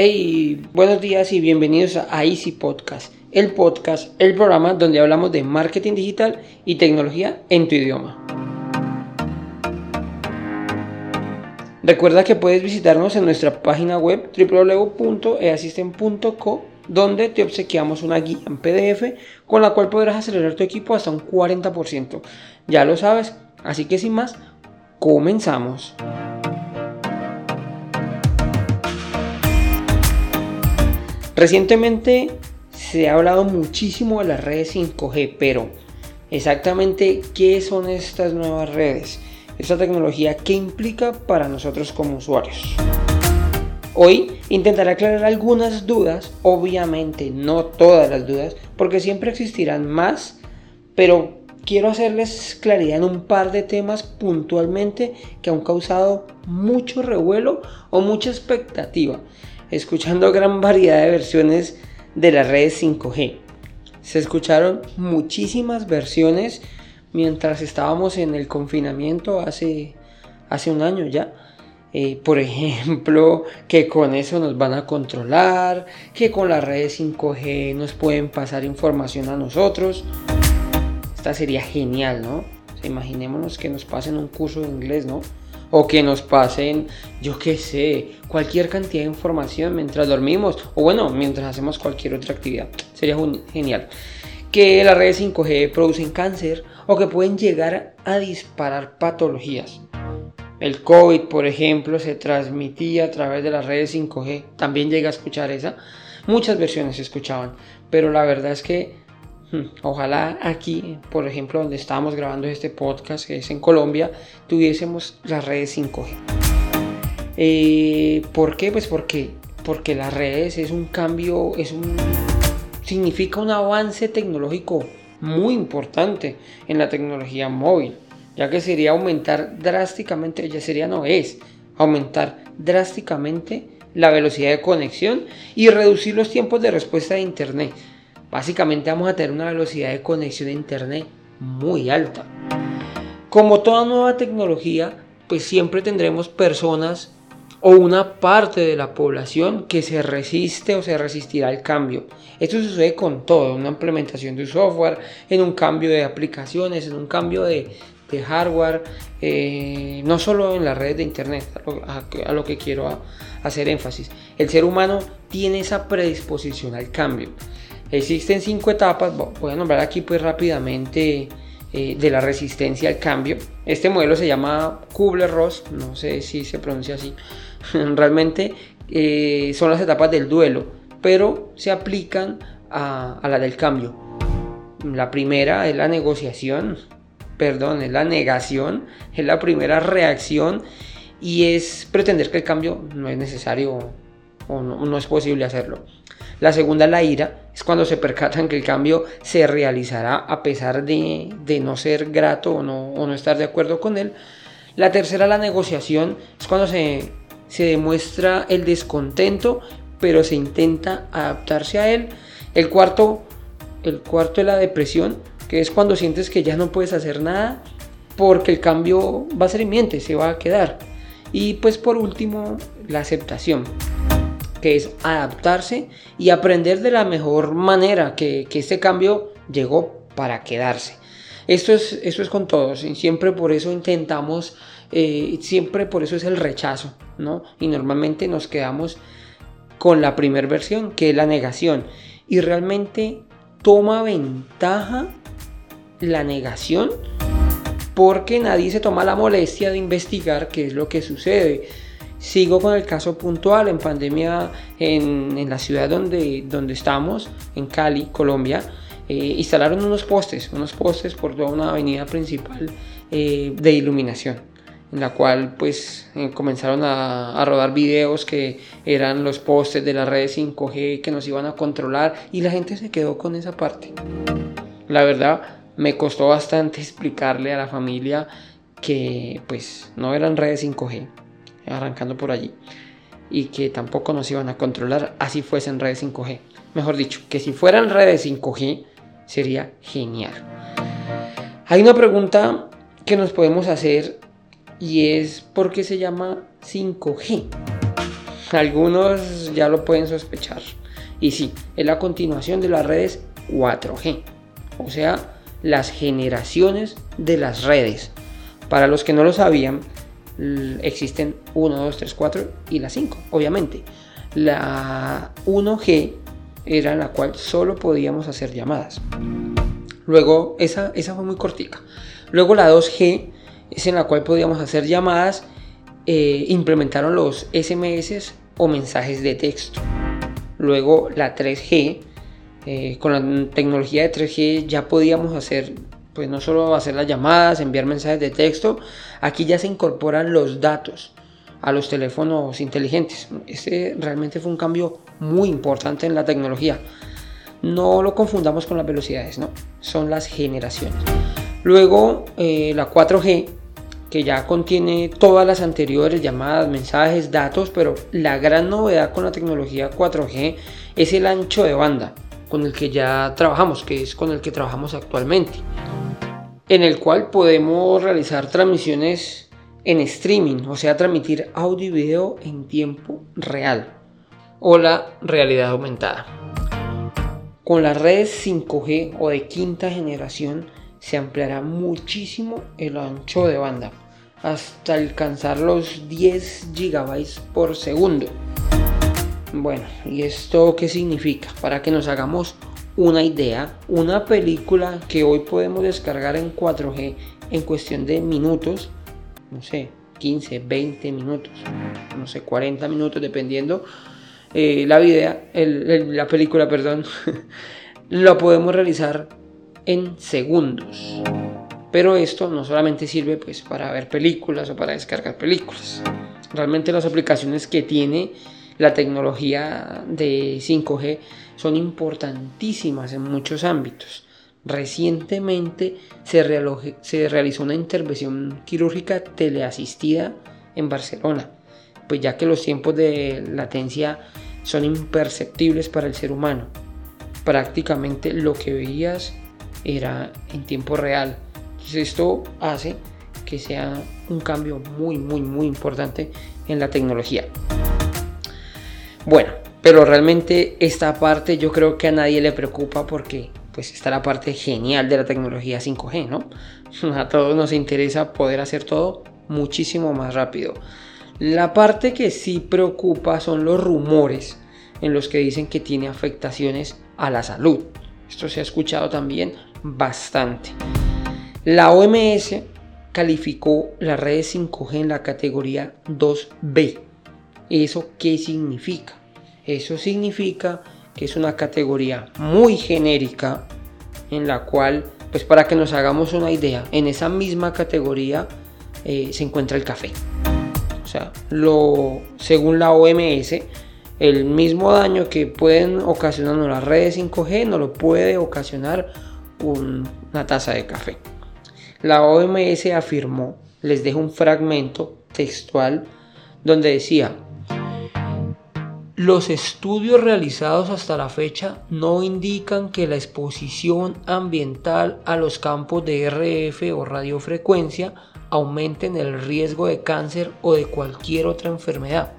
Hey, buenos días y bienvenidos a Easy Podcast, el podcast, el programa donde hablamos de marketing digital y tecnología en tu idioma. Recuerda que puedes visitarnos en nuestra página web www.easystem.co donde te obsequiamos una guía en PDF con la cual podrás acelerar tu equipo hasta un 40%. Ya lo sabes, así que sin más, comenzamos. Recientemente se ha hablado muchísimo de las redes 5G, pero exactamente qué son estas nuevas redes, esta tecnología, qué implica para nosotros como usuarios. Hoy intentaré aclarar algunas dudas, obviamente no todas las dudas, porque siempre existirán más, pero quiero hacerles claridad en un par de temas puntualmente que han causado mucho revuelo o mucha expectativa escuchando gran variedad de versiones de las redes 5G. Se escucharon muchísimas versiones mientras estábamos en el confinamiento hace, hace un año ya. Eh, por ejemplo, que con eso nos van a controlar, que con las redes 5G nos pueden pasar información a nosotros. Esta sería genial, ¿no? imaginémonos que nos pasen un curso de inglés, ¿no? O que nos pasen, yo qué sé, cualquier cantidad de información mientras dormimos o bueno, mientras hacemos cualquier otra actividad. Sería genial. Que las redes 5G producen cáncer o que pueden llegar a disparar patologías. El COVID, por ejemplo, se transmitía a través de las redes 5G. También llega a escuchar esa. Muchas versiones se escuchaban, pero la verdad es que. Ojalá aquí, por ejemplo, donde estamos grabando este podcast, que es en Colombia, tuviésemos las redes 5G. Eh, ¿Por qué? Pues porque, porque las redes es un cambio, es un, significa un avance tecnológico muy importante en la tecnología móvil, ya que sería aumentar drásticamente, ya sería no es, aumentar drásticamente la velocidad de conexión y reducir los tiempos de respuesta de Internet. Básicamente vamos a tener una velocidad de conexión a internet muy alta. Como toda nueva tecnología, pues siempre tendremos personas o una parte de la población que se resiste o se resistirá al cambio. Esto sucede con todo, en una implementación de software, en un cambio de aplicaciones, en un cambio de, hardware, eh, no solo en las redes de internet, a lo, que quiero hacer énfasis. El ser humano tiene esa predisposición al cambio. Existen cinco etapas, voy a nombrar aquí pues rápidamente eh, de la resistencia al cambio. Este modelo se llama Kubler-Ross, no sé si se pronuncia así. Realmente eh, son las etapas del duelo, pero se aplican a, la del cambio. La primera es la negociación, perdón, es la negación, es la primera reacción y es pretender que el cambio no es necesario o no es posible hacerlo. La segunda, la ira, es cuando se percatan que el cambio se realizará a pesar de, no ser grato o no, no, estar de acuerdo con él. La tercera, la negociación, es cuando se, se demuestra el descontento, pero se intenta adaptarse a él. El cuarto, el cuarto es la depresión, que es cuando sientes que ya no puedes hacer nada porque el cambio va a ser inminente, se va a quedar. Y pues por último, la aceptación que es adaptarse y aprender de la mejor manera que, que este cambio llegó para quedarse. Esto es, eso es con todos y siempre por eso intentamos, eh, siempre por eso es el rechazo, ¿no? Y normalmente nos quedamos con la primera versión, que es la negación. Y realmente toma ventaja la negación porque nadie se toma la molestia de investigar qué es lo que sucede Sigo con el caso puntual en pandemia en, la ciudad donde, donde estamos, en Cali, Colombia. Eh, instalaron unos postes, unos postes por toda una avenida principal eh, de iluminación, en la cual pues eh, comenzaron a, rodar videos que eran los postes de las redes 5G que nos iban a controlar y la gente se quedó con esa parte. La verdad me costó bastante explicarle a la familia que pues no eran redes 5G, arrancando por allí, y que tampoco nos iban a controlar así fuesen redes 5G. Mejor dicho, que si fueran redes 5G sería genial. Hay una pregunta que nos podemos hacer y es ¿por qué se llama 5G? algunos ya lo pueden sospechar. Y sí, es la continuación de las redes 4G, o sea, las generaciones de las redes. Para los que no lo sabían, existen 1, 2, 3, 4 y la 5, obviamente. La 1G era la cual solo podíamos hacer llamadas. Luego, esa, esa fue muy cortica. Luego la 2G es en la cual podíamos hacer llamadas. Eh, implementaron los SMS o mensajes de texto. Luego la 3G, eh, con la tecnología de 3G ya podíamos hacer, pues no solo hacer las llamadas, enviar mensajes de texto, aquí ya se incorporan los datos a los teléfonos inteligentes. Este realmente fue un cambio muy importante en la tecnología. No lo confundamos con las velocidades, no, son las generaciones. Luego eh, la 4G, que ya contiene todas las anteriores llamadas, mensajes, datos, pero la gran novedad con la tecnología 4G es el ancho de banda con el que ya trabajamos, que es con el que trabajamos actualmente, en el cual podemos realizar transmisiones en streaming, o sea, transmitir audio y video en tiempo real o la realidad aumentada. Con las redes 5G o de quinta generación se ampliará muchísimo el ancho de banda hasta alcanzar los 10 GB por segundo. Bueno, ¿y esto qué significa? Para que nos hagamos una idea, una película que hoy podemos descargar en 4G en cuestión de minutos, no sé, 15, 20 minutos, no sé, 40 minutos, dependiendo eh, la la película, perdón, lo podemos realizar en segundos. Pero esto no solamente sirve pues para ver películas o para descargar películas. Realmente las aplicaciones que tiene la tecnología de 5G son importantísimas en muchos ámbitos. Recientemente se, realizó una intervención quirúrgica teleasistida en Barcelona, pues ya que los tiempos de latencia son imperceptibles para el ser humano. Prácticamente lo que veías era en tiempo real esto hace que sea un cambio muy, muy, muy importante en la tecnología. Bueno, pero realmente esta parte yo creo que a nadie le preocupa porque pues está la parte genial de la tecnología 5G, ¿no? A todos nos interesa poder hacer todo muchísimo más rápido. La parte que sí preocupa son los rumores en los que dicen que tiene afectaciones a la salud. Esto se ha escuchado también bastante. La OMS calificó las redes 5G en la categoría 2B. ¿Eso qué significa? Eso significa que es una categoría muy genérica en la cual, pues para que nos hagamos una idea, en esa misma categoría eh, se encuentra el café. O sea, lo, según la OMS, el mismo daño que pueden ocasionar las redes 5G no lo puede ocasionar una taza de café. La OMS afirmó, les dejo un fragmento textual donde decía, los estudios realizados hasta la fecha no indican que la exposición ambiental a los campos de RF o radiofrecuencia aumenten el riesgo de cáncer o de cualquier otra enfermedad.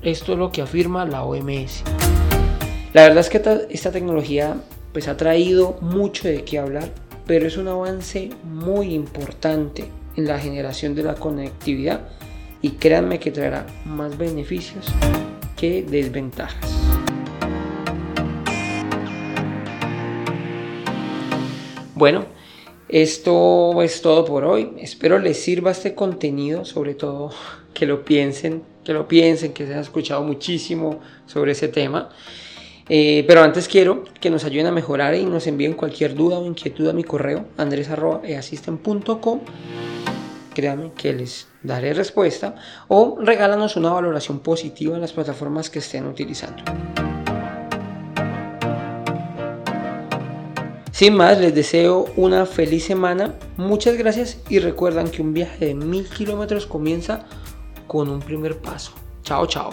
Esto es lo que afirma la OMS. La verdad es que esta tecnología pues ha traído mucho de qué hablar pero es un avance muy importante en la generación de la conectividad y créanme que traerá más beneficios que desventajas. Bueno, esto es todo por hoy. Espero les sirva este contenido, sobre todo que lo piensen, que lo piensen, que se han escuchado muchísimo sobre ese tema. Eh, pero antes quiero que nos ayuden a mejorar y nos envíen cualquier duda o inquietud a mi correo andres.easisten.com. Créanme que les daré respuesta o regálanos una valoración positiva en las plataformas que estén utilizando. Sin más, les deseo una feliz semana. Muchas gracias y recuerdan que un viaje de mil kilómetros comienza con un primer paso. Chao, chao.